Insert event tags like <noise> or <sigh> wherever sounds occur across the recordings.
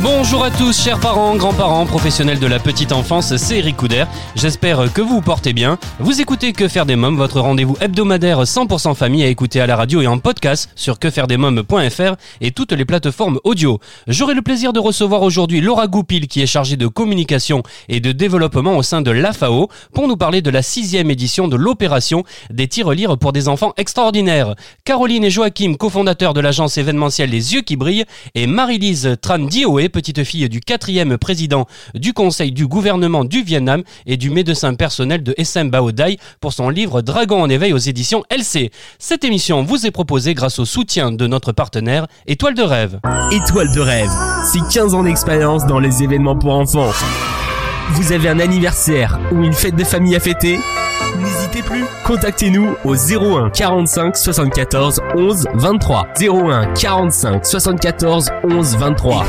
Bonjour à tous, chers parents, grands-parents, professionnels de la petite enfance, c'est Eric Couder. J'espère que vous vous portez bien. Vous écoutez Que faire des mômes, votre rendez-vous hebdomadaire 100% famille à écouter à la radio et en podcast sur quefairedesmômes.fr et toutes les plateformes audio. J'aurai le plaisir de recevoir aujourd'hui Laura Goupil qui est chargée de communication et de développement au sein de l'AFAO pour nous parler de la sixième édition de l'opération des tirelires pour des enfants extraordinaires. Caroline et Joachim, cofondateurs de l'agence événementielle Les Yeux qui brillent et Marie-Lise Tran Petite fille du quatrième président du Conseil du gouvernement du Vietnam et du médecin personnel de SM Bao Dai pour son livre Dragon en éveil aux éditions LC. Cette émission vous est proposée grâce au soutien de notre partenaire Étoile de rêve. Étoile de rêve, c'est 15 ans d'expérience dans les événements pour enfants. Vous avez un anniversaire ou une fête de famille à fêter? N'hésitez plus, contactez-nous au 01 45 74 11 23. 01 45 74 11 23.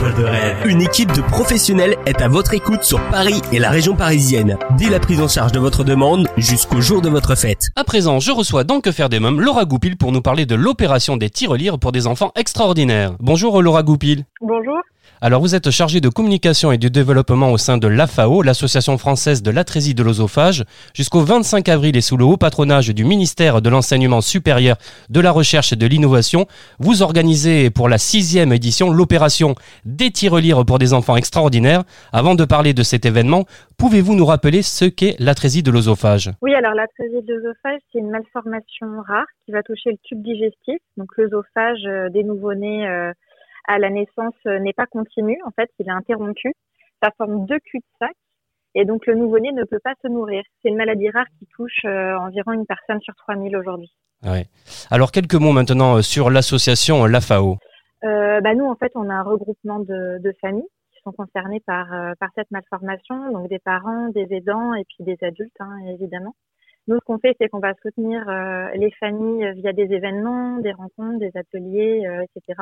Une équipe de professionnels est à votre écoute sur Paris et la région parisienne, dès la prise en charge de votre demande jusqu'au jour de votre fête. À présent, je reçois dans Que faire des mômes Laura Goupil pour nous parler de l'opération des tirelires pour des enfants extraordinaires. Bonjour Laura Goupil. Bonjour. Alors vous êtes chargée de communication et de développement au sein de l'AFAO, l'Association française de l'atrésie de l'osophage. Jusqu'au 25 avril et sous le haut patronage du ministère de l'Enseignement supérieur, de la Recherche et de l'Innovation, vous organisez pour la sixième édition l'opération des tirelires pour des enfants extraordinaires. Avant de parler de cet événement, pouvez-vous nous rappeler ce qu'est l'atrésie de l'osophage Oui, alors l'atrésie de l'œsophage, c'est une malformation rare qui va toucher le tube digestif. Donc l'œsophage euh, des nouveau-nés euh, à la naissance euh, n'est pas continu. En fait, il est interrompu. Ça forme deux cul-de-sac. Et donc, le nouveau-né ne peut pas se nourrir. C'est une maladie rare qui touche euh, environ une personne sur 3000 aujourd'hui. Ouais. Alors, quelques mots maintenant euh, sur l'association LAFAO. Euh, bah, nous, en fait, on a un regroupement de, de familles qui sont concernées par, euh, par cette malformation, donc des parents, des aidants et puis des adultes, hein, évidemment. Nous, ce qu'on fait, c'est qu'on va soutenir les familles via des événements, des rencontres, des ateliers, etc.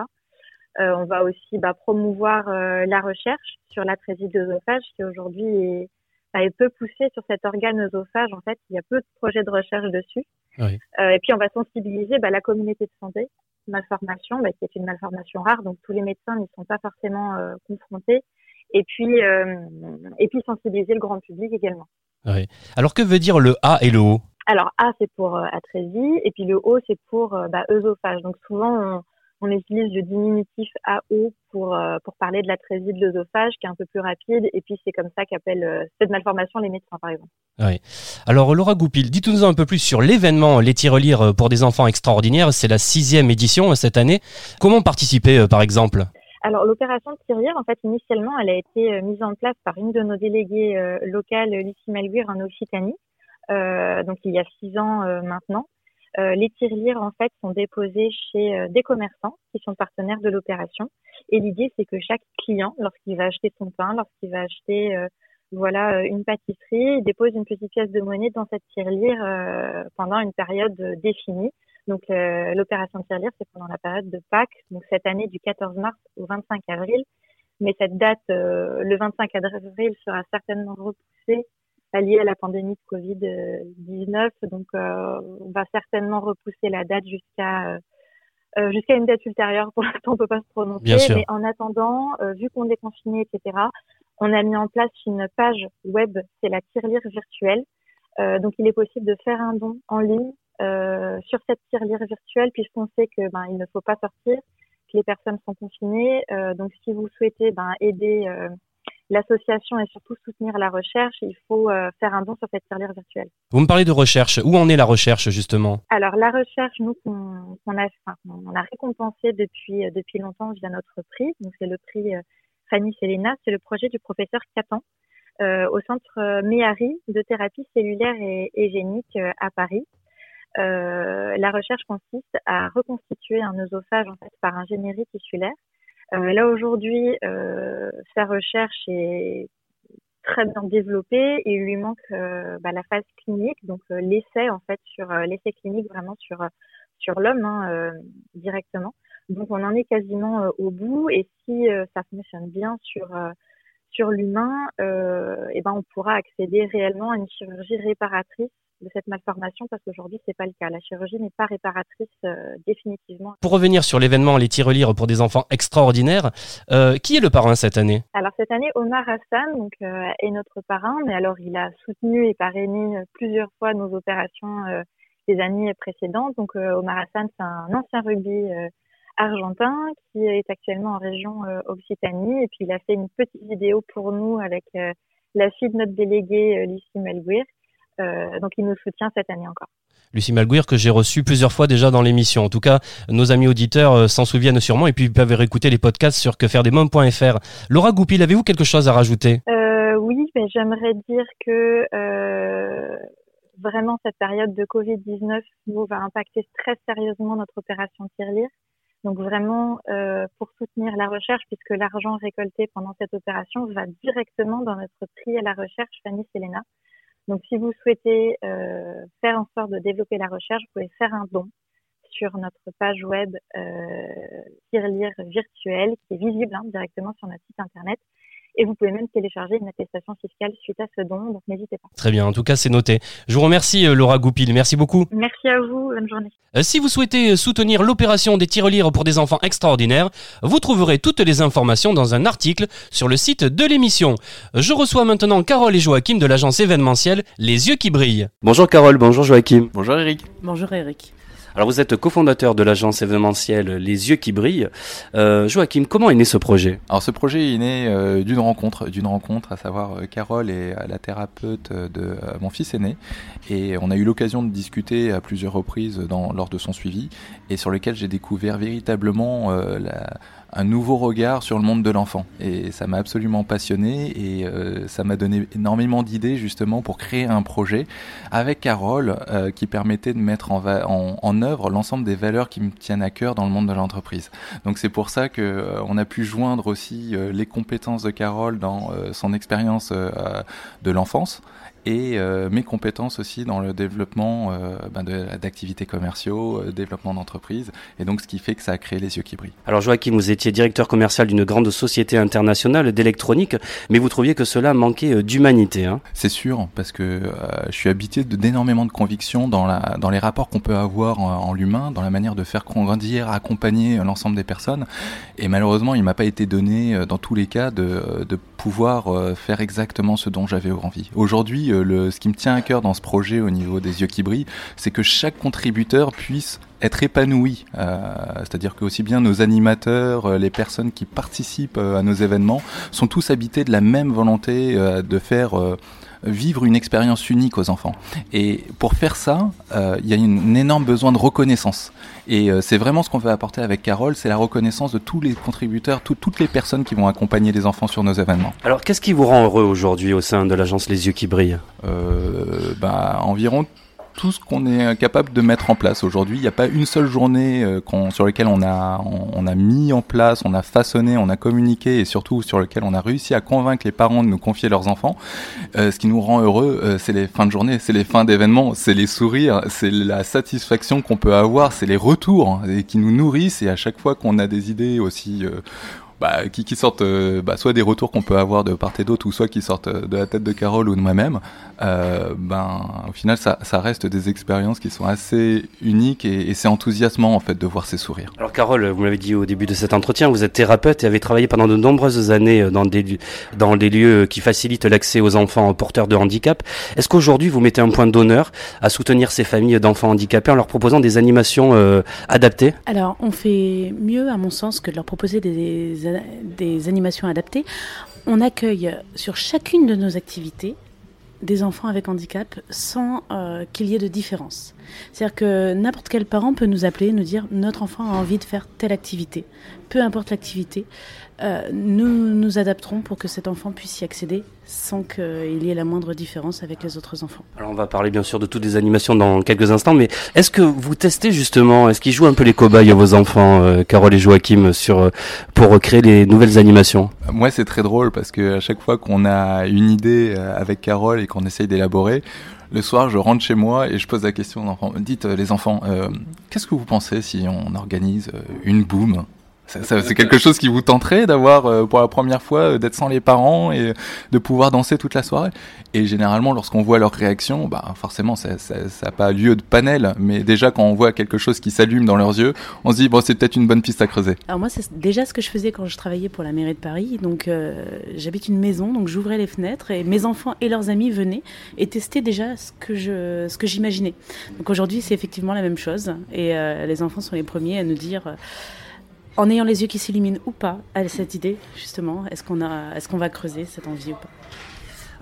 Euh, on va aussi bah, promouvoir euh, la recherche sur l'atrésie de l'œsophage qui aujourd'hui est, bah, est peu poussée sur cet organe œsophage. En fait, il y a peu de projets de recherche dessus. Oui. Euh, et puis, on va sensibiliser bah, la communauté de santé, malformation, bah, qui est une malformation rare, donc tous les médecins n'y sont pas forcément euh, confrontés. Et puis, euh, et puis sensibiliser le grand public également. Oui. Alors, que veut dire le A et le O? Alors A c'est pour euh, atrésie et puis le O c'est pour bah, œsophage. Donc souvent on, on utilise le diminutif AO pour, euh, pour parler de l'atrésie de l'œsophage qui est un peu plus rapide et puis c'est comme ça qu'appellent euh, cette malformation les médecins par exemple. Oui. Alors, Laura Goupil, dites-nous un peu plus sur l'événement Les tirelires pour des enfants extraordinaires. C'est la sixième édition euh, cette année. Comment participer, euh, par exemple? Alors l'opération de tirelire en fait initialement elle a été euh, mise en place par une de nos déléguées euh, locales Lucie Malguir en Occitanie euh, donc il y a six ans euh, maintenant. Euh, les tirelires en fait sont déposés chez euh, des commerçants qui sont partenaires de l'opération. Et l'idée c'est que chaque client, lorsqu'il va acheter son pain, lorsqu'il va acheter euh, voilà euh, une pâtisserie, dépose une petite pièce de monnaie dans cette tirelire euh, pendant une période euh, définie. Donc l'opération tirelire c'est pendant la période de Pâques, donc cette année du 14 mars au 25 avril. Mais cette date, le 25 avril, sera certainement repoussée liée à la pandémie de Covid-19. Donc, euh, on va certainement repousser la date jusqu'à euh, jusqu'à une date ultérieure. Pour l'instant, on peut pas se prononcer. Mais en attendant, euh, vu qu'on est confiné, etc., on a mis en place une page web, c'est la tirelire virtuelle. Euh, donc, il est possible de faire un don en ligne euh, sur cette tirelire virtuelle, puisqu'on sait que ben il ne faut pas sortir, que les personnes sont confinées. Euh, donc, si vous souhaitez ben, aider euh, l'association et surtout soutenir la recherche, il faut euh, faire un don sur cette tirelire virtuelle. Vous me parlez de recherche. Où en est la recherche, justement? Alors la recherche, nous qu'on qu'on a, enfin, on a récompensé depuis euh, depuis longtemps via notre prix. Donc c'est le prix euh, Fanny Selena, c'est le projet du professeur Catan euh, au centre Méhari de thérapie cellulaire et, et génique euh, à Paris. Euh, la recherche consiste à reconstituer un œsophage en fait par ingénierie tissulaire. Euh, là aujourd'hui, euh, sa recherche est très bien développé et il lui manque bah, la phase clinique, donc l'essai en fait sur l'essai clinique vraiment sur sur l'homme hein, directement. Donc on en est quasiment au bout et si ça fonctionne bien sur sur l'humain, euh, et ben on pourra accéder réellement à une chirurgie réparatrice de cette malformation parce qu'aujourd'hui c'est pas le cas. La chirurgie n'est pas réparatrice euh, définitivement. Pour revenir sur l'événement Les tirelires pour des enfants extraordinaires, euh, qui est le parrain cette année? Alors cette année Omar Hassan donc euh, est notre parrain, mais alors il a soutenu et parrainé plusieurs fois nos opérations les années précédentes. Donc Omar Hassan c'est un ancien rugby argentin qui est actuellement en région Occitanie et puis il a fait une petite vidéo pour nous avec la fille de notre délégué Lucie Melguir donc il nous soutient cette année encore. Lucie Malguir que j'ai reçu plusieurs fois déjà dans l'émission. En tout cas, nos amis auditeurs euh, s'en souviennent sûrement et puis ils peuvent réécouter les podcasts sur quefairedesmoms.fr. Laura Goupil, avez-vous quelque chose à rajouter? Euh, Oui, mais j'aimerais dire que vraiment cette période de Covid-19 nous va impacter très sérieusement notre opération Tirelire. Donc vraiment pour soutenir la recherche, puisque l'argent récolté pendant cette opération va directement dans notre prix à la recherche Fanny Selena. Donc, si vous souhaitez euh, faire en sorte de développer la recherche, vous pouvez faire un don sur notre page web euh, Tirelire virtuel qui est visible hein, directement sur notre site internet. Et vous pouvez même télécharger une attestation fiscale suite à ce don, donc n'hésitez pas. Très bien, en tout cas c'est noté. Je vous remercie euh, Laura Goupil, merci beaucoup. Merci à vous, bonne journée. Euh, si vous souhaitez soutenir l'opération des tirelires pour des enfants extraordinaires, vous trouverez toutes les informations dans un article sur le site de l'émission. Je reçois maintenant Carole et Joachim de l'agence événementielle Les Yeux qui brillent. Bonjour Carole, bonjour Joachim. Bonjour Eric. Bonjour Eric. Alors vous êtes cofondateur de l'agence événementielle Les Yeux qui brillent. Euh, Joachim, comment est né ce projet? Alors ce projet est né euh, d'une rencontre, d'une rencontre, à savoir euh, Carole et la thérapeute de mon fils aîné, et on a eu l'occasion de discuter à plusieurs reprises dans, lors de son suivi, et sur lequel j'ai découvert véritablement la un nouveau regard sur le monde de l'enfant. Et ça m'a absolument passionné et euh, ça m'a donné énormément d'idées justement pour créer un projet avec Carole euh, qui permettait de mettre en, œuvre l'ensemble des valeurs qui me tiennent à cœur dans le monde de l'entreprise. Donc c'est pour ça que euh, on a pu joindre aussi les compétences de Carole dans son expérience de l'enfance et euh, mes compétences aussi dans le développement euh, ben d'activités commerciaux, euh, développement d'entreprises, et donc ce qui fait que ça a créé les yeux qui brillent. Alors Joachim, vous étiez directeur commercial d'une grande société internationale d'électronique, mais vous trouviez que cela manquait d'humanité. Hein C'est sûr, parce que je suis habité d'énormément de convictions dans, la, dans les rapports qu'on peut avoir en, l'humain, dans la manière de faire grandir, accompagner l'ensemble des personnes, et malheureusement il m'a pas été donné dans tous les cas de, de pouvoir faire exactement ce dont j'avais envie. Aujourd'hui, le, ce qui me tient à cœur dans ce projet au niveau des yeux qui brillent, c'est que chaque contributeur puisse être épanoui. Euh, c'est-à-dire que aussi bien nos animateurs, euh, les personnes qui participent euh, à nos événements, sont tous habités de la même volonté de faire vivre une expérience unique aux enfants. Et pour faire ça, il y a un énorme besoin de reconnaissance. Et c'est vraiment ce qu'on veut apporter avec Carole, c'est la reconnaissance de tous les contributeurs, toutes les personnes qui vont accompagner les enfants sur nos événements. Alors qu'est-ce qui vous rend heureux aujourd'hui au sein de l'agence Les Yeux qui brillent? Euh, bah, Environ tout ce qu'on est capable de mettre en place aujourd'hui. Il n'y a pas une seule journée euh, sur laquelle on a, mis en place, on a façonné, on a communiqué et surtout sur lequel on a réussi à convaincre les parents de nous confier leurs enfants. Euh, ce qui nous rend heureux, euh, c'est les fins de journée, c'est les fins d'événements, c'est les sourires, c'est la satisfaction qu'on peut avoir, c'est les retours hein, et qui nous nourrissent et à chaque fois qu'on a des idées aussi bah, qui, qui, sortent euh, bah, soit des retours qu'on peut avoir de part et d'autre, ou soit qui sortent euh, de la tête de Carole ou de moi-même, euh, ben, au final, ça, ça, reste des expériences qui sont assez uniques et, et c'est enthousiasmant en fait de voir ces sourires. Alors Carole, vous m'avez dit au début de cet entretien, vous êtes thérapeute et avez travaillé pendant de nombreuses années dans des, dans des lieux qui facilitent l'accès aux enfants porteurs de handicap. Est-ce qu'aujourd'hui vous mettez un point d'honneur à soutenir ces familles d'enfants handicapés en leur proposant des animations euh, adaptées? Alors on fait mieux à mon sens que de leur proposer des des animations adaptées, on accueille sur chacune de nos activités des enfants avec handicap sans euh, qu'il y ait de différence. C'est-à-dire que n'importe quel parent peut nous appeler, nous dire notre enfant a envie de faire telle activité, peu importe l'activité. Euh, nous nous adapterons pour que cet enfant puisse y accéder sans qu'il y ait la moindre différence avec les autres enfants. Alors on va parler bien sûr de toutes les animations dans quelques instants, mais est-ce que vous testez justement, est-ce qu'ils jouent un peu les cobayes vos enfants, euh, Carole et Joachim, sur, euh, pour créer les nouvelles animations? Moi c'est très drôle parce que à chaque fois qu'on a une idée euh, avec Carole et qu'on essaye d'élaborer, le soir, je rentre chez moi et je pose la question aux enfants. Dites, euh, les enfants, euh, qu'est-ce que vous pensez si on organise euh, une boom C'est quelque chose qui vous tenterait d'avoir euh, pour la première fois euh, d'être sans les parents et de pouvoir danser toute la soirée? Et généralement, lorsqu'on voit leur réaction, bah forcément, ça n'a pas lieu de panel. Mais déjà, quand on voit quelque chose qui s'allume dans leurs yeux, on se dit bon, c'est peut-être une bonne piste à creuser. Alors moi, c'est déjà ce que je faisais quand je travaillais pour la mairie de Paris. Donc euh, j'habite une maison, donc j'ouvrais les fenêtres et mes enfants et leurs amis venaient et testaient déjà ce que je, ce que j'imaginais. Donc aujourd'hui, c'est effectivement la même chose et euh, les enfants sont les premiers à nous dire. En ayant les yeux qui s'illuminent ou pas à cette idée, justement, est-ce qu'on qu'on va creuser cette envie ou pas?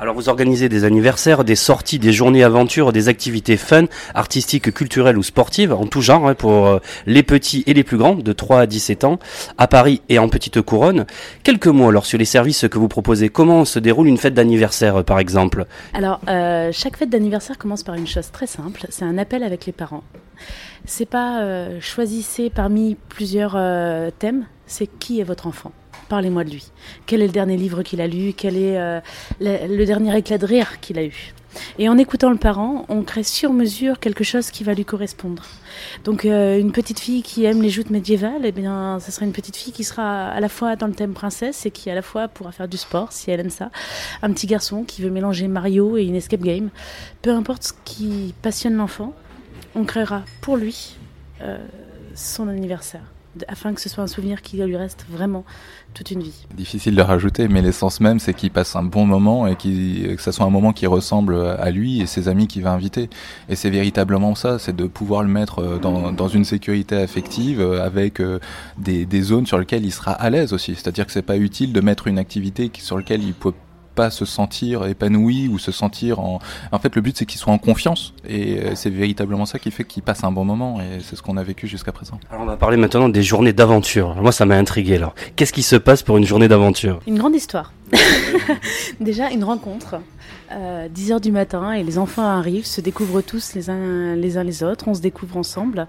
Alors vous organisez des anniversaires, des sorties, des journées aventures, des activités fun, artistiques, culturelles ou sportives, en tout genre, hein, pour euh, les petits et les plus grands, de 3 à 17 ans, à Paris et en petite couronne. Quelques mots alors sur les services que vous proposez. Comment se déroule une fête d'anniversaire, euh, par exemple? Alors, euh, chaque fête d'anniversaire commence par une chose très simple, c'est un appel avec les parents. C'est pas choisissez parmi plusieurs thèmes, c'est qui est votre enfant? Parlez-moi de lui. Quel est le dernier livre qu'il a lu? Quel est euh, le, dernier éclat de rire qu'il a eu? Et en écoutant le parent, on crée sur mesure quelque chose qui va lui correspondre. Donc, euh, une petite fille qui aime les joutes médiévales, eh bien, ce sera une petite fille qui sera à la fois dans le thème princesse et qui à la fois pourra faire du sport si elle aime ça. Un petit garçon qui veut mélanger Mario et une escape game. Peu importe ce qui passionne l'enfant, on créera pour lui euh, son anniversaire, afin que ce soit un souvenir qui lui reste vraiment toute une vie. Difficile de rajouter, mais l'essence même, c'est qu'il passe un bon moment et que ça soit un moment qui ressemble à lui et ses amis qu'il va inviter. Et c'est véritablement ça, c'est de pouvoir le mettre euh, dans, une sécurité affective euh, avec euh, des, zones sur lesquelles il sera à l'aise aussi. C'est-à-dire que c'est pas utile de mettre une activité sur laquelle il peut pas se sentir épanoui ou se sentir en en fait le but c'est qu'il soit en confiance et euh, c'est véritablement ça qui fait qu'il passe un bon moment et c'est ce qu'on a vécu jusqu'à présent. Alors on va parler maintenant des journées d'aventure. Moi ça m'a intrigué alors. Qu'est-ce qui se passe pour une journée d'aventure? Une grande histoire. <laughs> Déjà, une rencontre. Euh, 10 heures du matin et les enfants arrivent, se découvrent tous les uns les, uns les autres, on se découvre ensemble.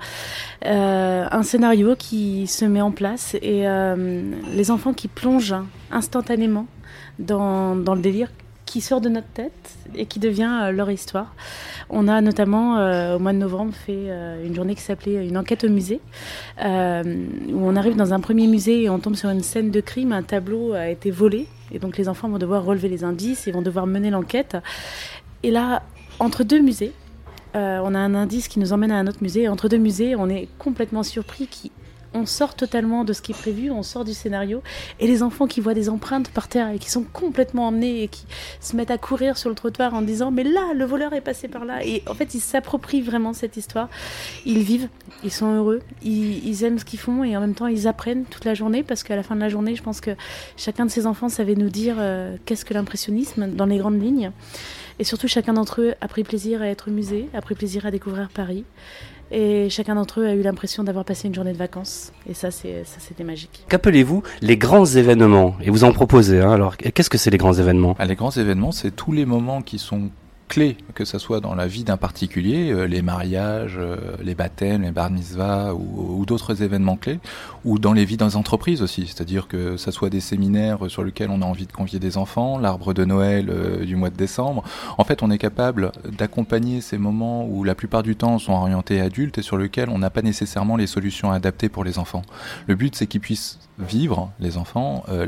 Euh, un scénario qui se met en place et euh, les enfants qui plongent instantanément dans, le délire qui sort de notre tête et qui devient euh, leur histoire. On a notamment euh, au mois de novembre fait euh, une journée qui s'appelait une enquête au musée, où on arrive dans un premier musée et on tombe sur une scène de crime, un tableau a été volé et donc les enfants vont devoir relever les indices et vont devoir mener l'enquête. Et là, entre deux musées, on a un indice qui nous emmène à un autre musée. Et entre deux musées, on est complètement surpris. Qui, on sort totalement de ce qui est prévu, on sort du scénario. Et les enfants qui voient des empreintes par terre et qui sont complètement emmenés et qui se mettent à courir sur le trottoir en disant Mais là, le voleur est passé par là. Et en fait, ils s'approprient vraiment cette histoire. Ils vivent, ils sont heureux, ils, aiment ce qu'ils font et en même temps, ils apprennent toute la journée parce qu'à la fin de la journée, je pense que chacun de ces enfants savait nous dire euh, qu'est-ce que l'impressionnisme dans les grandes lignes. Et surtout, chacun d'entre eux a pris plaisir à être musée, a pris plaisir à découvrir Paris. Et chacun d'entre eux a eu l'impression d'avoir passé une journée de vacances. Et ça, c'est, ça c'était magique. Qu'appelez-vous les grands événements? Et vous en proposez. Hein alors qu'est-ce que c'est les grands événements? Ah, les grands événements, c'est tous les moments qui sont clés, que ce soit dans la vie d'un particulier, euh, les mariages, euh, les baptêmes, les bar mitzvahs ou, d'autres événements clés, ou dans les vies des entreprises aussi, c'est-à-dire que ça soit des séminaires sur lesquels on a envie de convier des enfants, l'arbre de Noël euh, du mois de décembre. En fait, on est capable d'accompagner ces moments où la plupart du temps sont orientés adultes et sur lesquels on n'a pas nécessairement les solutions adaptées pour les enfants. Le but, c'est qu'ils puissent vivre, les enfants, euh,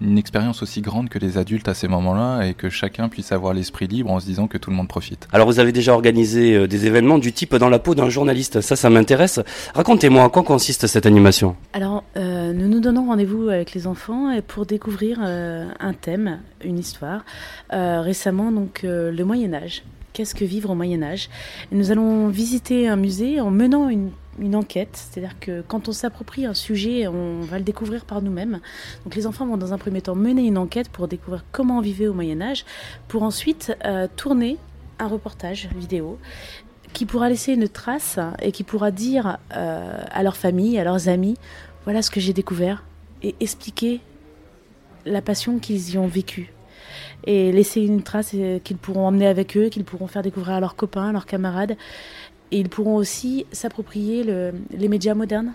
une expérience aussi grande que les adultes à ces moments-là et que chacun puisse avoir l'esprit libre en se disant que tout le monde profite. Alors vous avez déjà organisé euh, des événements du type dans la peau d'un journaliste. Ça, ça m'intéresse. Racontez-moi en quoi consiste cette animation? Alors, euh, nous nous donnons rendez-vous avec les enfants et pour découvrir euh, un thème, une histoire. Euh, récemment, donc, euh, le Moyen-Âge. Qu'est-ce que vivre au Moyen-Âge Et Nous allons visiter un musée en menant une, une enquête. C'est-à-dire que quand on s'approprie un sujet, on va le découvrir par nous-mêmes. Donc, les enfants vont dans un premier temps mener une enquête pour découvrir comment on vivait au Moyen-Âge, pour ensuite euh, tourner un reportage vidéo qui pourra laisser une trace et qui pourra dire euh, à leur famille, à leurs amis, voilà ce que j'ai découvert, et expliquer la passion qu'ils y ont vécue et laisser une trace euh, qu'ils pourront emmener avec eux, qu'ils pourront faire découvrir à leurs copains, à leurs camarades. Et ils pourront aussi s'approprier le- les médias modernes.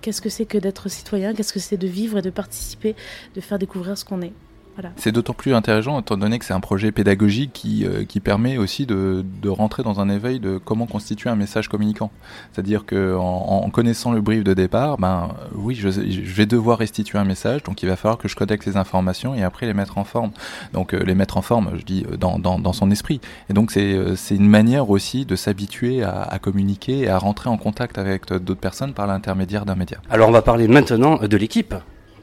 Qu'est-ce que c'est que d'être citoyen? Qu'est-ce que c'est de vivre et de participer, de faire découvrir ce qu'on est? Voilà. C'est d'autant plus intéressant étant donné que c'est un projet pédagogique qui, euh, qui permet aussi de, de rentrer dans un éveil de comment constituer un message communicant. C'est-à-dire que en, en connaissant le brief de départ, ben oui, je, je vais devoir restituer un message, donc il va falloir que je connecte les informations et après les mettre en forme. Donc euh, les mettre en forme, je dis euh, dans, dans, dans son esprit. Et donc c'est euh, c'est une manière aussi de s'habituer à, à communiquer et à rentrer en contact avec d'autres personnes par l'intermédiaire d'un média. Alors on va parler maintenant de l'équipe.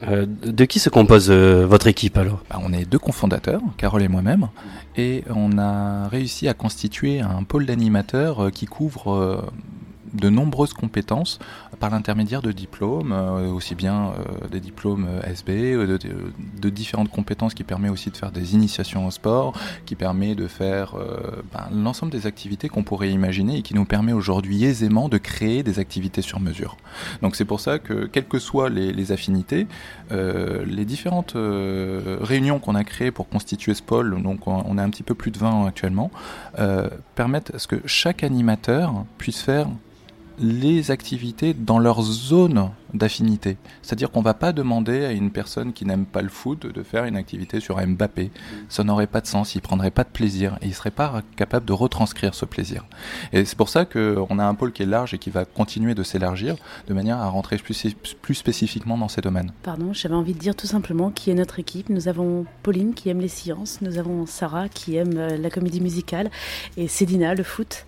Euh, de qui se compose euh, votre équipe alors? Bah, on est deux cofondateurs, Carole et moi-même, et on a réussi à constituer un pôle d'animateurs euh, qui couvre de nombreuses compétences par l'intermédiaire de diplômes, euh, aussi bien euh, des diplômes euh, SB, de, différentes compétences qui permet aussi de faire des initiations au sport, qui permet de faire ben, l'ensemble des activités qu'on pourrait imaginer et qui nous permet aujourd'hui aisément de créer des activités sur mesure. Donc c'est pour ça que, quelles que soient les, affinités, les différentes réunions qu'on a créées pour constituer ce pôle, donc on, a un petit peu plus de 20 actuellement, permettent à ce que chaque animateur puisse faire les activités dans leur zone d'affinité. C'est-à-dire qu'on va pas demander à une personne qui n'aime pas le foot de faire une activité sur Mbappé. Ça n'aurait pas de sens, il prendrait pas de plaisir et il serait pas capable de retranscrire ce plaisir. Et c'est pour ça qu'on a un pôle qui est large et qui va continuer de s'élargir de manière à rentrer plus, plus spécifiquement dans ces domaines. Pardon, j'avais envie de dire tout simplement qui est notre équipe. Nous avons Pauline qui aime les sciences, nous avons Sarah qui aime euh, la comédie musicale et Cédina le foot.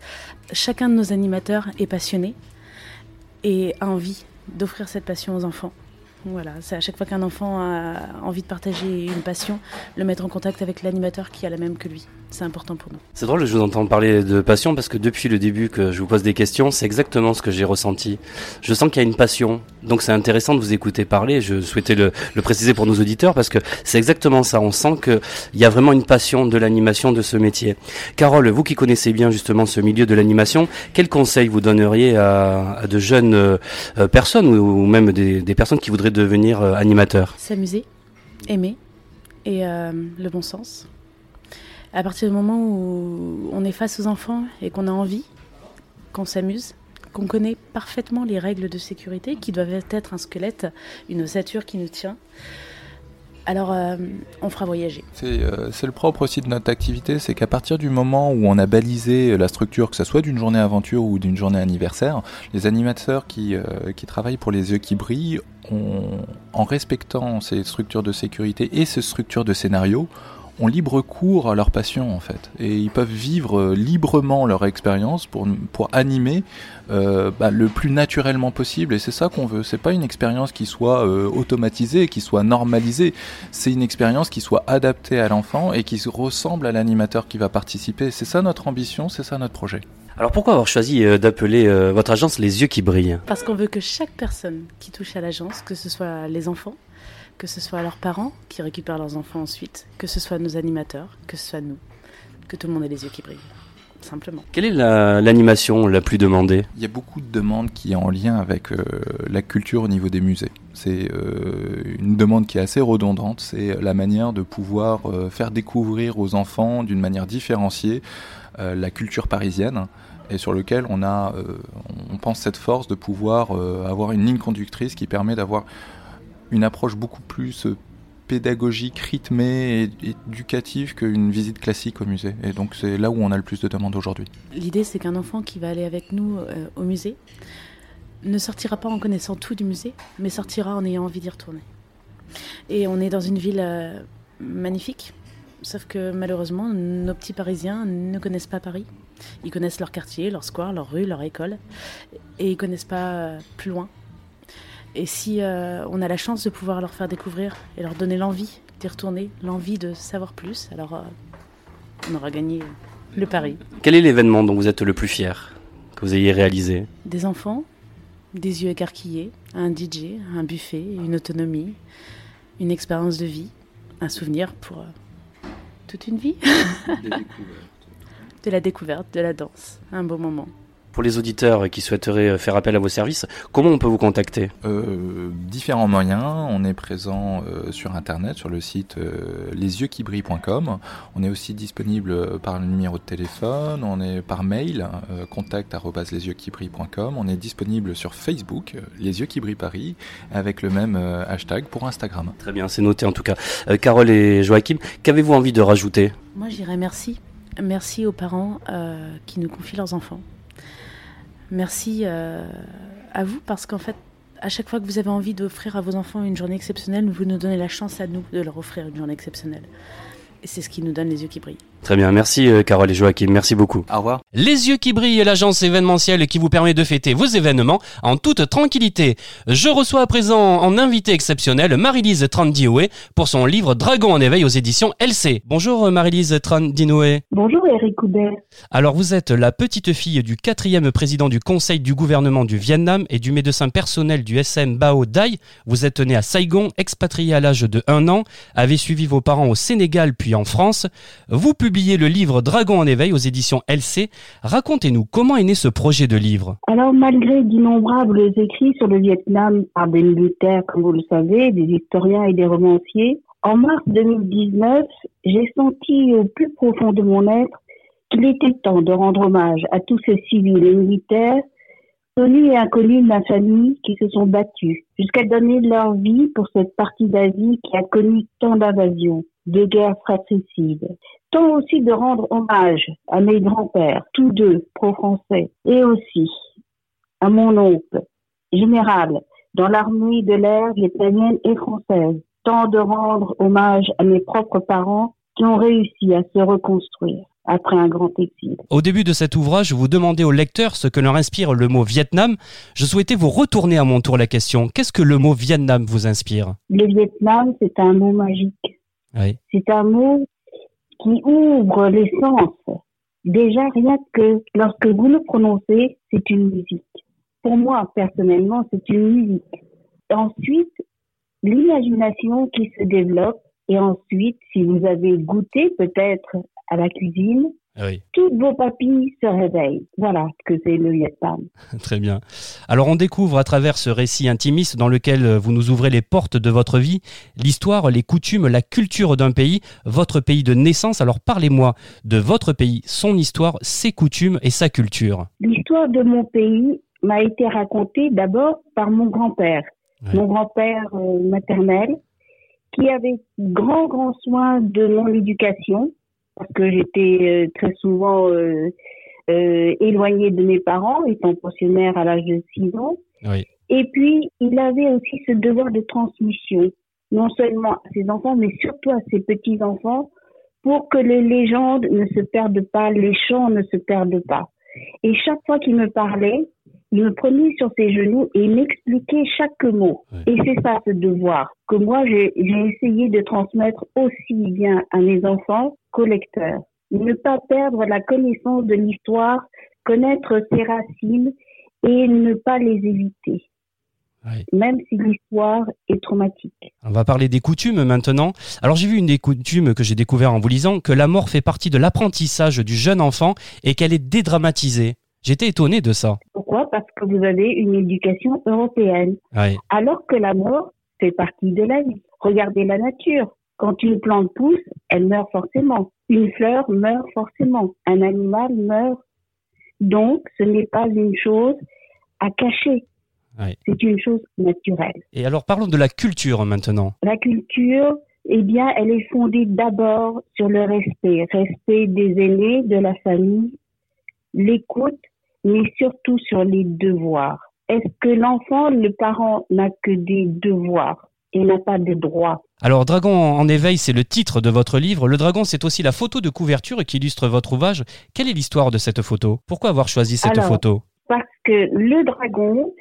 Chacun de nos animateurs est passionné et a envie d'offrir cette passion aux enfants. Voilà, c'est à chaque fois qu'un enfant a envie de partager une passion, le mettre en contact avec l'animateur qui a la même que lui. C'est important pour nous. C'est drôle, je vous entends parler de passion parce que depuis le début que je vous pose des questions, c'est exactement ce que j'ai ressenti. Je sens qu'il y a une passion, donc c'est intéressant de vous écouter parler. Je souhaitais le, le préciser pour nos auditeurs parce que c'est exactement ça. On sent qu'il y a vraiment une passion de l'animation de ce métier. Carole, vous qui connaissez bien justement ce milieu de l'animation, quels conseils vous donneriez à, à de jeunes euh, euh, personnes ou, ou même des, des personnes qui voudraient devenir euh, animateurs? S'amuser, aimer et euh, le bon sens. À partir du moment où on est face aux enfants et qu'on a envie, qu'on s'amuse, qu'on connaît parfaitement les règles de sécurité qui doivent être un squelette, une ossature qui nous tient, alors euh, on fera voyager. C'est euh, c'est le propre aussi de notre activité, c'est qu'à partir du moment où on a balisé la structure, que ce soit d'une journée aventure ou d'une journée anniversaire, les animateurs qui, euh, travaillent pour les yeux qui brillent, en respectant ces structures de sécurité et ces structures de scénario, ont libre cours à leur passion en fait. Et ils peuvent vivre euh, librement leur expérience pour, pour animer euh, bah, le plus naturellement possible. Et c'est ça qu'on veut. C'est pas une expérience qui soit euh, automatisée qui soit normalisée. C'est une expérience qui soit adaptée à l'enfant et qui se ressemble à l'animateur qui va participer. C'est ça notre ambition c'est ça notre projet. Alors pourquoi avoir choisi d'appeler votre agence Les Yeux qui brillent? Parce qu'on veut que chaque personne qui touche à l'agence, que ce soit les enfants, que ce soit leurs parents qui récupèrent leurs enfants ensuite, que ce soit nos animateurs, que ce soit nous, que tout le monde ait les yeux qui brillent. Simplement. Quelle est la- l'animation la, plus demandée? Il y a beaucoup de demandes qui est en lien avec euh, la culture au niveau des musées. C'est euh, une demande qui est assez redondante, c'est la manière de pouvoir euh, faire découvrir aux enfants d'une manière différenciée euh, la culture parisienne et sur lequel on a, euh, on pense cette force de pouvoir euh, avoir une ligne conductrice qui permet d'avoir une approche beaucoup plus euh, pédagogique, rythmée et éducative qu'une visite classique au musée. Et donc c'est là où on a le plus de demandes aujourd'hui. L'idée, c'est qu'un enfant qui va aller avec nous euh, au musée ne sortira pas en connaissant tout du musée, mais sortira en ayant envie d'y retourner. Et on est dans une ville euh, magnifique, sauf que malheureusement, nos petits Parisiens ne connaissent pas Paris. Ils connaissent leur quartier, leur square, leur rue, leur école, et ils connaissent pas plus loin. Et si euh, on a la chance de pouvoir leur faire découvrir et leur donner l'envie d'y retourner, l'envie de savoir plus, alors euh, on aura gagné le pari. Quel est l'événement dont vous êtes le plus fier que vous ayez réalisé? Des enfants, des yeux écarquillés, un DJ, un buffet, une autonomie, une expérience de vie, un souvenir pour euh, toute une vie. <laughs> de la découverte, de la danse, un beau moment. Pour les auditeurs qui souhaiteraient euh, faire appel à vos services, comment on peut vous contacter? Euh, Différents moyens. On est présent euh, sur Internet, sur le site euh, lesyeuxquibrillent.com. On est aussi disponible par le numéro de téléphone. On est par mail, euh, contact@lesyeuxquibrillent.com. On est disponible sur Facebook, euh, Les Yeux qui brillent Paris, avec le même euh, hashtag pour Instagram. Très bien, c'est noté en tout cas. Euh, Carole et Joachim, qu'avez-vous envie de rajouter? Moi, je dirais merci. Merci aux parents euh, qui nous confient leurs enfants. Merci euh, à vous parce qu'en fait, à chaque fois que vous avez envie d'offrir à vos enfants une journée exceptionnelle, vous nous donnez la chance à nous de leur offrir une journée exceptionnelle. Et c'est ce qui nous donne les yeux qui brillent. Très bien, merci euh, Carole et Joachim, merci beaucoup. Au revoir. Les yeux qui brillent, l'agence événementielle qui vous permet de fêter vos événements en toute tranquillité. Je reçois à présent en invité exceptionnel Marie-Lise Trandinoé pour son livre Dragon en éveil aux éditions LC. Bonjour euh, Marie-Lise Trandinoé. Bonjour Eric Coudert. Alors vous êtes la petite fille du quatrième président du conseil du gouvernement du Vietnam et du médecin personnel du SM Bao Dai. Vous êtes née à Saigon, expatriée à l'âge de 1 an, avez suivi vos parents au Sénégal puis en France. Vous publiez le livre Dragon en éveil aux éditions LC. Racontez-nous comment est né ce projet de livre. Alors malgré d'innombrables écrits sur le Vietnam par des militaires, comme vous le savez, des historiens et des romanciers, en mars 2019, j'ai senti au plus profond de mon être qu'il était temps de rendre hommage à tous ces civils et militaires, connus et inconnus de ma famille, qui se sont battus jusqu'à donner leur vie pour cette partie d'Asie qui a connu tant d'invasions, de guerres fratricides. Tant aussi de rendre hommage à mes grands-pères, tous deux pro-français, et aussi à mon oncle, général, dans l'armée de l'air vietnamienne et française. Tant de rendre hommage à mes propres parents qui ont réussi à se reconstruire après un grand exil. Au début de cet ouvrage, vous demandez aux lecteurs ce que leur inspire le mot Vietnam. Je souhaitais vous retourner à mon tour la question. Qu'est-ce que le mot Vietnam vous inspire? Le Vietnam, c'est un mot magique. Oui. C'est un mot qui ouvre les sens. Déjà, rien que lorsque vous le prononcez, c'est une musique. Pour moi, personnellement, c'est une musique. Ensuite, l'imagination qui se développe. Et ensuite, si vous avez goûté peut-être à la cuisine, Oui, toutes vos papilles se réveillent. Voilà ce que c'est le Vietnam. <laughs> très bien. Alors on découvre à travers ce récit intimiste dans lequel euh, vous nous ouvrez les portes de votre vie, l'histoire, les coutumes, la culture d'un pays, votre pays de naissance. Alors parlez-moi de votre pays, son histoire, ses coutumes et sa culture. L'histoire de mon pays m'a été racontée d'abord par mon grand-père, Ouais. mon grand-père euh, maternel, qui avait grand, grand soin de mon éducation, parce que j'étais euh, très souvent euh, euh, éloignée de mes parents, étant pensionnaire à l'âge de 6 ans. Oui. Et puis, il avait aussi ce devoir de transmission, non seulement à ses enfants, mais surtout à ses petits-enfants, pour que les légendes ne se perdent pas, les chants ne se perdent pas. Et chaque fois qu'il me parlait, me prenait sur ses genoux et m'expliquait chaque mot. Ouais. Et c'est ça ce devoir que moi j'ai j'ai essayé de transmettre aussi bien à mes enfants qu'aux lecteurs. Ne pas perdre la connaissance de l'histoire, connaître ses racines et ne pas les éviter, Oui. même si l'histoire est traumatique. On va parler des coutumes maintenant. Alors j'ai vu une des coutumes que j'ai découvert en vous lisant, que la mort fait partie de l'apprentissage du jeune enfant et qu'elle est dédramatisée. J'étais étonné de ça. Pourquoi? Parce que vous avez une éducation européenne. Ouais. alors que la mort fait partie de la vie. Regardez la nature. Quand une plante pousse, elle meurt forcément. Une fleur meurt forcément. Un animal meurt. Donc, ce n'est pas une chose à cacher. Ouais. C'est une chose naturelle. Et alors parlons de la culture maintenant. La culture, eh bien, elle est fondée d'abord sur le respect. Respect des aînés, de la famille, l'écoute, mais surtout sur les devoirs. Est-ce que l'enfant, le parent, n'a que des devoirs et n'a pas de droits? Alors Dragon en éveil, c'est le titre de votre livre. Le dragon, c'est aussi la photo de couverture qui illustre votre ouvrage. Quelle est l'histoire de cette photo? Pourquoi avoir choisi cette Alors, photo? Parce que le dragon,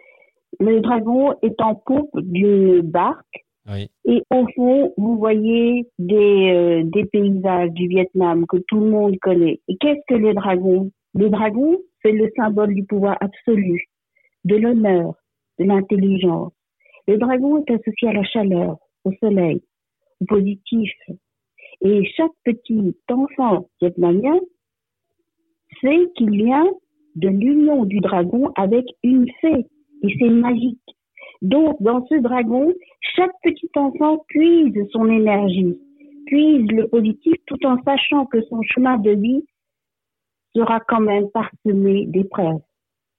le dragon est en poupe d'une barque Oui. et au fond, vous voyez des, euh, des paysages du Vietnam que tout le monde connaît. Et qu'est-ce que le dragon Le dragon, c'est le symbole du pouvoir absolu, de l'honneur, de l'intelligence. Le dragon est associé à la chaleur, au soleil, au positif. Et chaque petit enfant vietnamien sait qu'il vient de l'union du dragon avec une fée. Et c'est magique. Donc, dans ce dragon, chaque petit enfant puise son énergie, puise le positif tout en sachant que son chemin de vie sera quand même parsemé d'épreuves.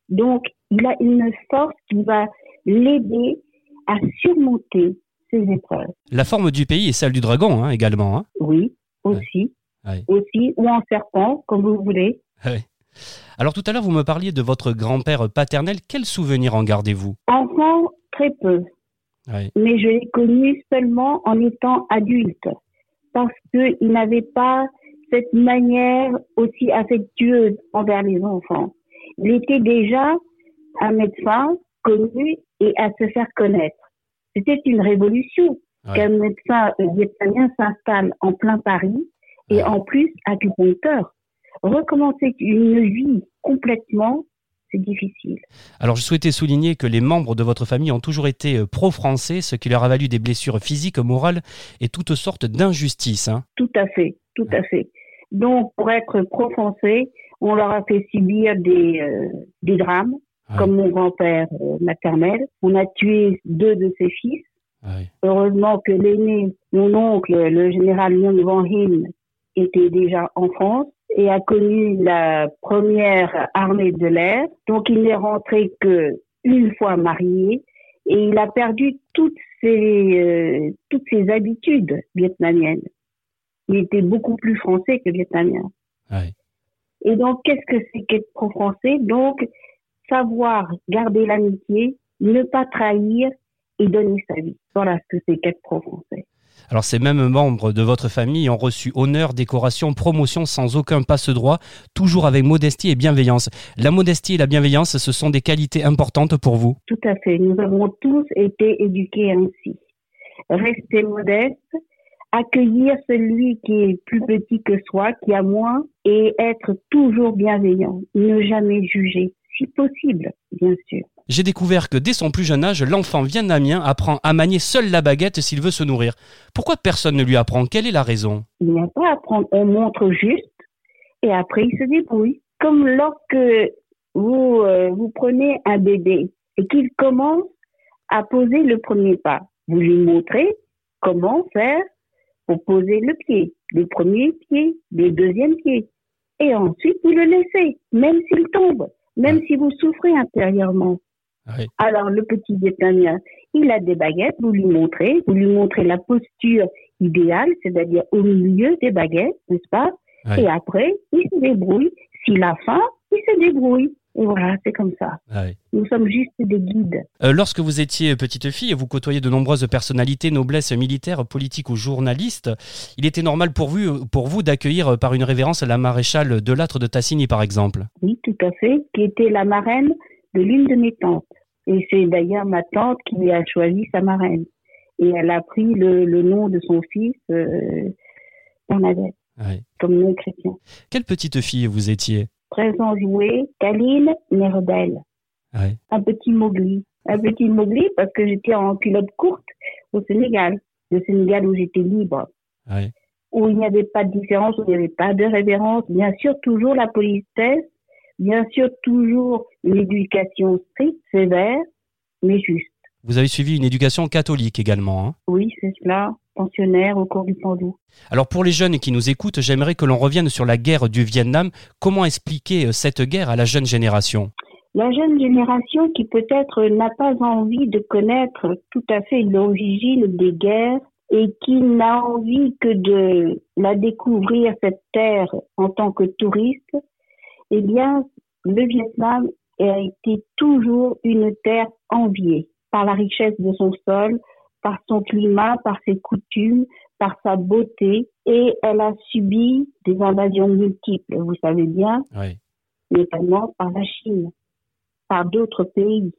Donc, il a une force qui va l'aider à surmonter ces épreuves. La forme du pays est celle du dragon hein, également. Hein. Oui, aussi. Ouais. Aussi, ou en serpent, comme vous voulez. Ouais. Alors tout à l'heure, vous me parliez de votre grand-père paternel. Quel souvenir en gardez-vous? Enfant, très peu. Ouais. Mais je l'ai connu seulement en étant adulte. Parce qu'il n'avait pas cette manière aussi affectueuse envers les enfants. Il était déjà un médecin connu et à se faire connaître. C'était une révolution Ouais. qu'un médecin vietnamien s'installe en plein Paris et Ouais. en plus acupuncteur. Recommencer une vie complètement, c'est difficile. Alors je souhaitais souligner que les membres de votre famille ont toujours été euh, pro-français, ce qui leur a valu des blessures physiques, morales et toutes sortes d'injustices. hein. Tout à fait, tout à fait. Donc, pour être pro-français, on leur a fait subir des, euh, des drames, Ouais. comme mon grand-père euh, maternel. On a tué deux de ses fils. Ouais. Heureusement que l'aîné, mon oncle, le général Myung Van Hin, était déjà en France et a connu la première armée de l'air. Donc, il n'est rentré que une fois marié et il a perdu toutes ses, euh, toutes ses habitudes vietnamiennes. Il était beaucoup plus français que vietnamien. Ouais. Et donc, qu'est-ce que c'est qu'être pro-français? Donc, savoir garder l'amitié, ne pas trahir et donner sa vie. Voilà ce que c'est qu'être pro-français. Alors ces mêmes membres de votre famille ont reçu honneur, décoration, promotion sans aucun passe-droit, toujours avec modestie et bienveillance. La modestie et la bienveillance, ce sont des qualités importantes pour vous. Tout à fait. Nous avons tous été éduqués ainsi. Rester modeste, accueillir celui qui est plus petit que soi, qui a moins, et être toujours bienveillant. Ne jamais juger, si possible, bien sûr. J'ai découvert que dès son plus jeune âge, l'enfant vietnamien apprend à manier seul la baguette s'il veut se nourrir. Pourquoi personne ne lui apprend? Quelle est la raison? Il n'y a pas à apprendre. On montre juste et après il se débrouille. Comme lorsque vous, euh, vous prenez un bébé et qu'il commence à poser le premier pas, vous lui montrez comment faire pour poser le pied, le premier pied, le deuxième pied. Et ensuite, vous le laissez, même s'il tombe, même si vous souffrez intérieurement. Oui. Alors, le petit vietnamien, il a des baguettes, vous lui montrez, vous lui montrez la posture idéale, c'est-à-dire au milieu des baguettes, n'est-ce pas? Oui. Et après, il se débrouille. S'il a faim, il se débrouille. Et voilà, c'est comme ça. Nous sommes juste des guides. Euh, lorsque vous étiez petite fille, vous côtoyez de nombreuses personnalités, noblesse militaires, politiques ou journalistes. Il était normal pour vous, pour vous d'accueillir euh, par une révérence la maréchale Delattre de Tassigny, par exemple. Oui, tout à fait, qui était la marraine de l'une de mes tantes. Et c'est d'ailleurs ma tante qui a choisi sa marraine. Et elle a pris le, le nom de son fils, euh, Bernadette, Ouais. comme nom chrétien. Quelle petite fille vous étiez? Très enjouée, câline, mais rebelle. Ouais. Un petit Mowgli. Un petit Mowgli parce que j'étais en culotte courte au Sénégal. Le Sénégal où j'étais libre. Ouais. où il n'y avait pas de différence, où il n'y avait pas de révérence, bien sûr toujours la politesse, bien sûr toujours une éducation stricte, sévère, mais juste. Vous avez suivi une éducation catholique également. hein? Oui, c'est cela, pensionnaire au cours du Pandou. Alors pour les jeunes qui nous écoutent, j'aimerais que l'on revienne sur la guerre du Vietnam. Comment expliquer euh, cette guerre à la jeune génération? La jeune génération qui peut-être n'a pas envie de connaître tout à fait l'origine des guerres et qui n'a envie que de la découvrir, cette terre, en tant que touriste, eh bien, le Vietnam a été toujours une terre enviée par la richesse de son sol, par son climat, par ses coutumes, par sa beauté, et elle a subi des invasions multiples, vous savez bien, notamment par la Chine, par d'autres pays.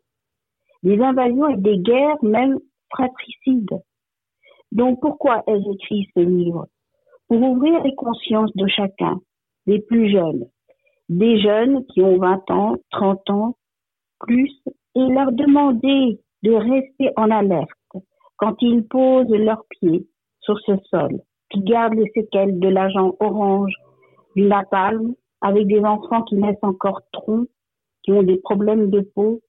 Des invasions et des guerres même fratricides. Donc pourquoi ai-je écrit ce livre? Pour ouvrir les consciences de chacun, des plus jeunes, des jeunes qui ont 20 ans, 30 ans, plus, et leur demander de rester en alerte quand ils posent leurs pieds sur ce sol, qui gardent les séquelles de l'agent orange, du napalm, avec des enfants qui naissent encore troncs qui ont des problèmes de peau,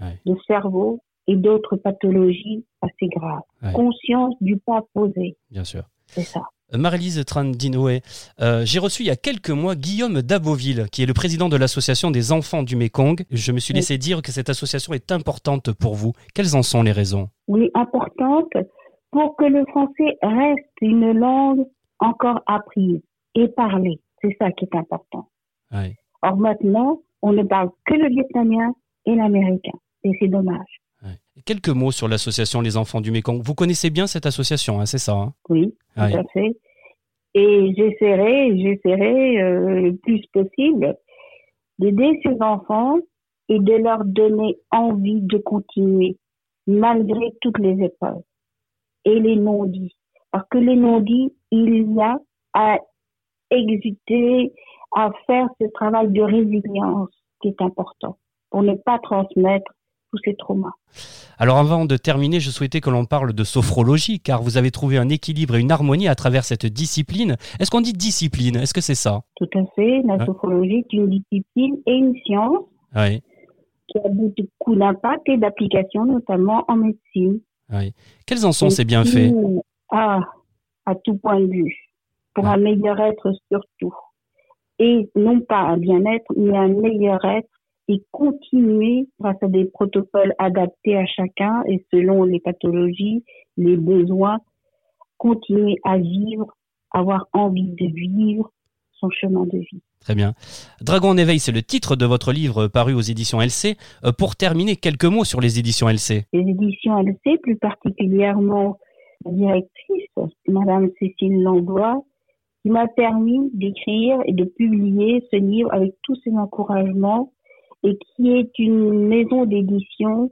Ouais. de cerveau et d'autres pathologies assez graves. Ouais. Conscience du pas posé, Bien sûr. c'est ça. Marie-Lise Trandinoé, euh, j'ai reçu il y a quelques mois Guillaume Daboville, qui est le président de l'association des enfants du Mékong. Je me suis Oui. laissé dire que cette association est importante pour vous. Quelles en sont les raisons? Oui, importante pour que le français reste une langue encore apprise et parlée. C'est ça qui est important. Or maintenant, on ne parle que le vietnamien et l'américain. Et c'est dommage. Quelques mots sur l'association Les Enfants du Mékong. Vous connaissez bien cette association, hein, c'est ça hein Oui, tout à fait. Et j'essaierai, j'essaierai euh, le plus possible d'aider ces enfants et de leur donner envie de continuer malgré toutes les épreuves et les non-dits. Parce que les non-dits, il y a à exécuter, à faire ce travail de résilience qui est important pour ne pas transmettre tous ces traumas. Alors avant de terminer, je souhaitais que l'on parle de sophrologie, car vous avez trouvé un équilibre et une harmonie à travers cette discipline. Est-ce qu'on dit discipline? Est-ce que c'est ça? Tout à fait. La sophrologie est une discipline et une science Oui. qui a beaucoup d'impact et d'application, notamment en médecine. oui. Quels en sont Et ces bienfaits? qui, À, tout point de vue, pour un meilleur être surtout. Et non pas un bien-être, mais un meilleur être et continuer grâce à des protocoles adaptés à chacun et selon les pathologies, les besoins, continuer à vivre, avoir envie de vivre son chemin de vie. Très bien. Dragon en éveil, c'est le titre de votre livre paru aux éditions LC. Euh, pour terminer, quelques mots sur les éditions LC. les éditions LC, plus particulièrement la directrice, Madame Cécile Langlois, qui m'a permis d'écrire et de publier ce livre avec tous ces encouragements et qui est une maison d'édition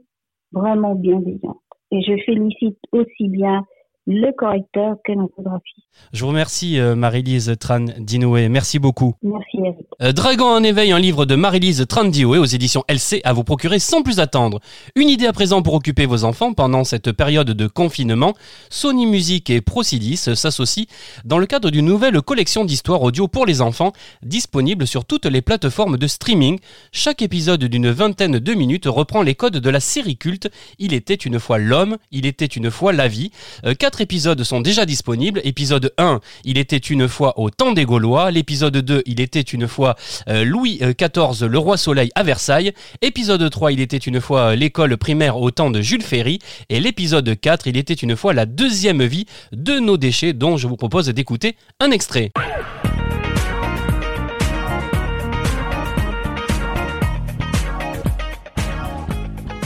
vraiment bienveillante. Et je félicite aussi bien le correcteur que l'infographie. Je vous remercie, euh, Marie-Lise Tran Dinoé. Merci beaucoup. Merci Eric. Euh, Dragon en éveil, un livre de Marie-Lise Trandioé aux éditions LC à vous procurer sans plus attendre. Une idée à présent pour occuper vos enfants pendant cette période de confinement. Sony Music et Procidis s'associent dans le cadre d'une nouvelle collection d'histoires audio pour les enfants disponible sur toutes les plateformes de streaming. Chaque épisode d'une vingtaine de minutes reprend les codes de la série culte Il était une fois l'homme, il était une fois la vie. Euh, quatre épisodes sont déjà disponibles. Épisode 1, il était une fois au temps des Gaulois. L'épisode 2, il était une fois euh, Louis euh, XIV, le roi soleil à Versailles. Épisode 3, il était une fois euh, l'école primaire au temps de Jules Ferry. Et l'épisode 4, il était une fois la deuxième vie de nos déchets dont je vous propose d'écouter un extrait.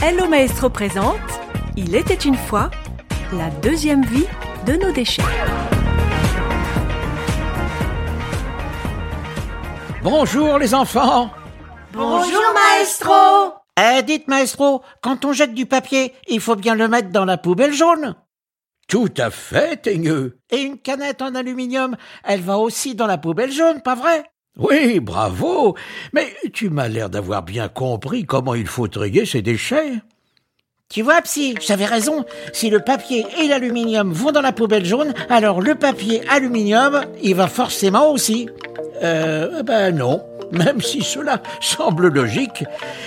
Hello Maestro présente Il était une fois la deuxième vie de nos déchets. Bonjour les enfants Bonjour Maestro Eh, dites maestro, quand on jette du papier, il faut bien le mettre dans la poubelle jaune Tout à fait, Teigneux. Et une canette en aluminium, elle va aussi dans la poubelle jaune, pas vrai? Oui, bravo Mais tu m'as l'air d'avoir bien compris comment il faut trier ces déchets. Tu vois, Psy, j'avais raison. Si le papier et l'aluminium vont dans la poubelle jaune, alors le papier aluminium, il va forcément aussi. Euh, ben non. Même si cela <laughs> semble logique,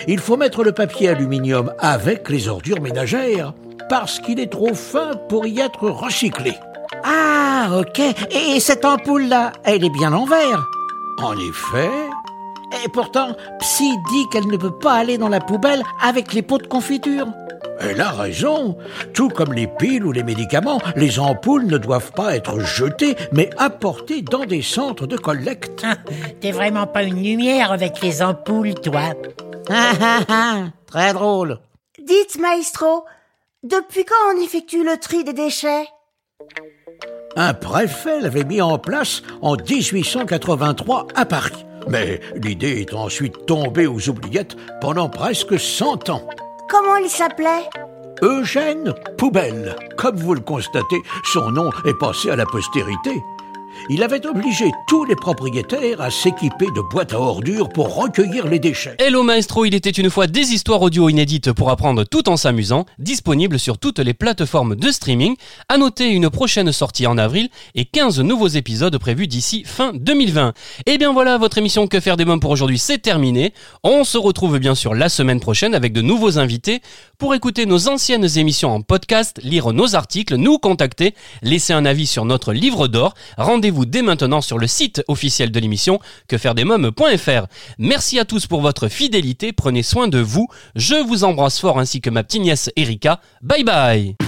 il faut mettre le papier aluminium avec les ordures ménagères, parce qu'il est trop fin pour y être recyclé. Ah, ok. Et cette ampoule-là, elle est bien en verre? En effet. Et pourtant, Psy dit qu'elle ne peut pas aller dans la poubelle avec les pots de confiture. Elle a raison. Tout comme les piles ou les médicaments, les ampoules ne doivent pas être jetées, mais apportées dans des centres de collecte. T'es vraiment pas une lumière avec les ampoules, toi. <laughs> Ah, ah, ah, très drôle. Dites, maestro, depuis quand on effectue le tri des déchets? Un préfet l'avait mis en place en 1883 à Paris. Mais l'idée est ensuite tombée aux oubliettes pendant presque 100 ans. Comment il s'appelait Eugène Poubelle. Comme vous le constatez, son nom est passé à la postérité. Il avait obligé tous les propriétaires à s'équiper de boîtes à ordures pour recueillir les déchets. Hello Maestro, il était une fois des histoires audio inédites pour apprendre tout en s'amusant, disponibles sur toutes les plateformes de streaming. À noter une prochaine sortie en avril et 15 nouveaux épisodes prévus d'ici fin 2020. Et bien voilà, votre émission Que faire des mômes pour aujourd'hui, c'est terminé. On se retrouve bien sûr la semaine prochaine avec de nouveaux invités pour écouter nos anciennes émissions en podcast, lire nos articles, nous contacter, laisser un avis sur notre livre d'or. Rendez-vous dès maintenant sur le site officiel de l'émission quefairedesmômes.fr. Merci à tous pour votre fidélité, prenez soin de vous. Je vous embrasse fort ainsi que ma petite nièce Erika. Bye bye